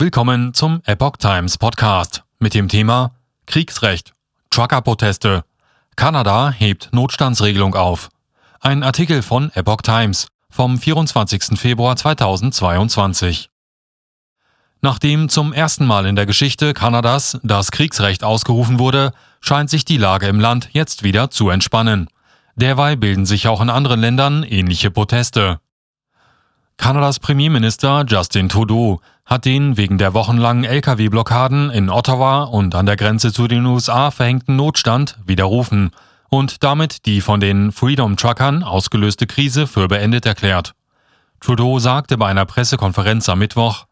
Willkommen zum Epoch Times Podcast mit dem Thema Kriegsrecht, Trucker-Proteste. Kanada hebt Notstandsregelung auf. Ein Artikel von Epoch Times vom 24. Februar 2022. Nachdem zum ersten Mal in der Geschichte Kanadas das Kriegsrecht ausgerufen wurde, scheint sich die Lage im Land jetzt wieder zu entspannen. Derweil bilden sich auch in anderen Ländern ähnliche Proteste. Kanadas Premierminister Justin Trudeau hat den wegen der wochenlangen Lkw-Blockaden in Ottawa und an der Grenze zu den USA verhängten Notstand widerrufen und damit die von den Freedom Truckern ausgelöste Krise für beendet erklärt. Trudeau sagte bei einer Pressekonferenz am Mittwoch,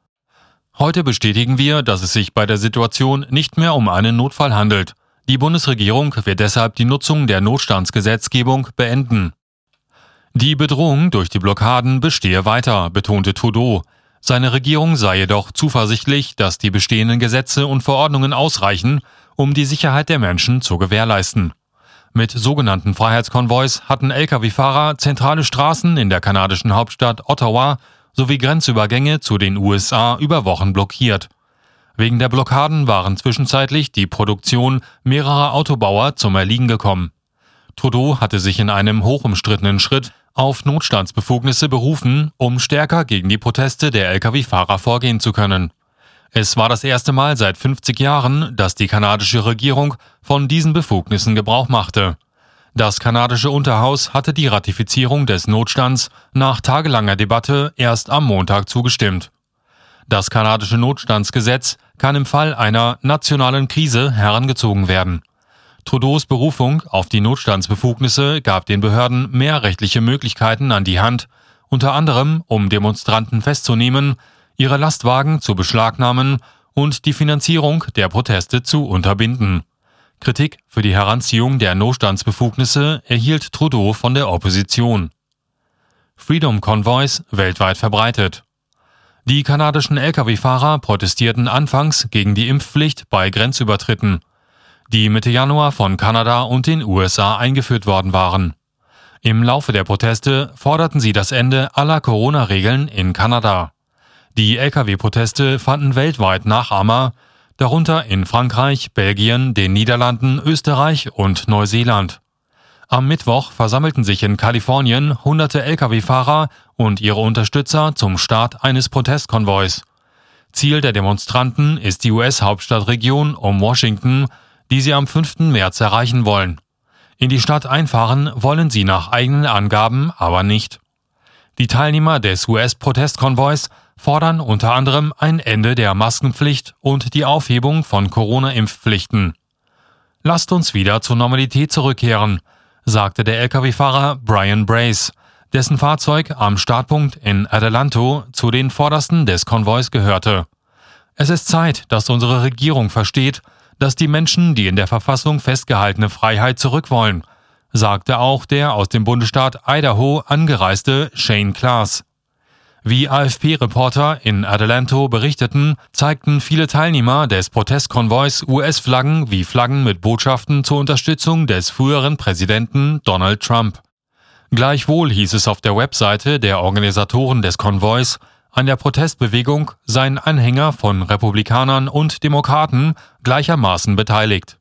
Heute bestätigen wir, dass es sich bei der Situation nicht mehr um einen Notfall handelt. Die Bundesregierung wird deshalb die Nutzung der Notstandsgesetzgebung beenden. Die Bedrohung durch die Blockaden bestehe weiter, betonte Trudeau. Seine Regierung sei jedoch zuversichtlich, dass die bestehenden Gesetze und Verordnungen ausreichen, um die Sicherheit der Menschen zu gewährleisten. Mit sogenannten Freiheitskonvois hatten Lkw-Fahrer zentrale Straßen in der kanadischen Hauptstadt Ottawa sowie Grenzübergänge zu den USA über Wochen blockiert. Wegen der Blockaden waren zwischenzeitlich die Produktion mehrerer Autobauer zum Erliegen gekommen. Trudeau hatte sich in einem hochumstrittenen Schritt auf Notstandsbefugnisse berufen, um stärker gegen die Proteste der Lkw-Fahrer vorgehen zu können. Es war das erste Mal seit 50 Jahren, dass die kanadische Regierung von diesen Befugnissen Gebrauch machte. Das kanadische Unterhaus hatte die Ratifizierung des Notstands nach tagelanger Debatte erst am Montag zugestimmt. Das kanadische Notstandsgesetz kann im Fall einer nationalen Krise herangezogen werden. Trudeaus Berufung auf die Notstandsbefugnisse gab den Behörden mehr rechtliche Möglichkeiten an die Hand, unter anderem um Demonstranten festzunehmen, ihre Lastwagen zu beschlagnahmen und die Finanzierung der Proteste zu unterbinden. Kritik für die Heranziehung der Notstandsbefugnisse erhielt Trudeau von der Opposition. Freedom Convoys weltweit verbreitet. Die kanadischen Lkw-Fahrer protestierten anfangs gegen die Impfpflicht bei Grenzübertritten die Mitte Januar von Kanada und den USA eingeführt worden waren. Im Laufe der Proteste forderten sie das Ende aller Corona-Regeln in Kanada. Die Lkw-Proteste fanden weltweit Nachahmer, darunter in Frankreich, Belgien, den Niederlanden, Österreich und Neuseeland. Am Mittwoch versammelten sich in Kalifornien hunderte Lkw-Fahrer und ihre Unterstützer zum Start eines Protestkonvois. Ziel der Demonstranten ist die US-Hauptstadtregion um Washington, die sie am 5. März erreichen wollen. In die Stadt einfahren wollen sie nach eigenen Angaben aber nicht. Die Teilnehmer des US-Protestkonvois fordern unter anderem ein Ende der Maskenpflicht und die Aufhebung von Corona-Impfpflichten. Lasst uns wieder zur Normalität zurückkehren, sagte der Lkw-Fahrer Brian Brace, dessen Fahrzeug am Startpunkt in Adelanto zu den Vordersten des Konvois gehörte. Es ist Zeit, dass unsere Regierung versteht, dass die Menschen die in der Verfassung festgehaltene Freiheit zurück wollen, sagte auch der aus dem Bundesstaat Idaho angereiste Shane Klaas. Wie AFP-Reporter in Adelanto berichteten, zeigten viele Teilnehmer des Protestkonvois US-Flaggen wie Flaggen mit Botschaften zur Unterstützung des früheren Präsidenten Donald Trump. Gleichwohl hieß es auf der Webseite der Organisatoren des Konvois, an der Protestbewegung seien Anhänger von Republikanern und Demokraten gleichermaßen beteiligt.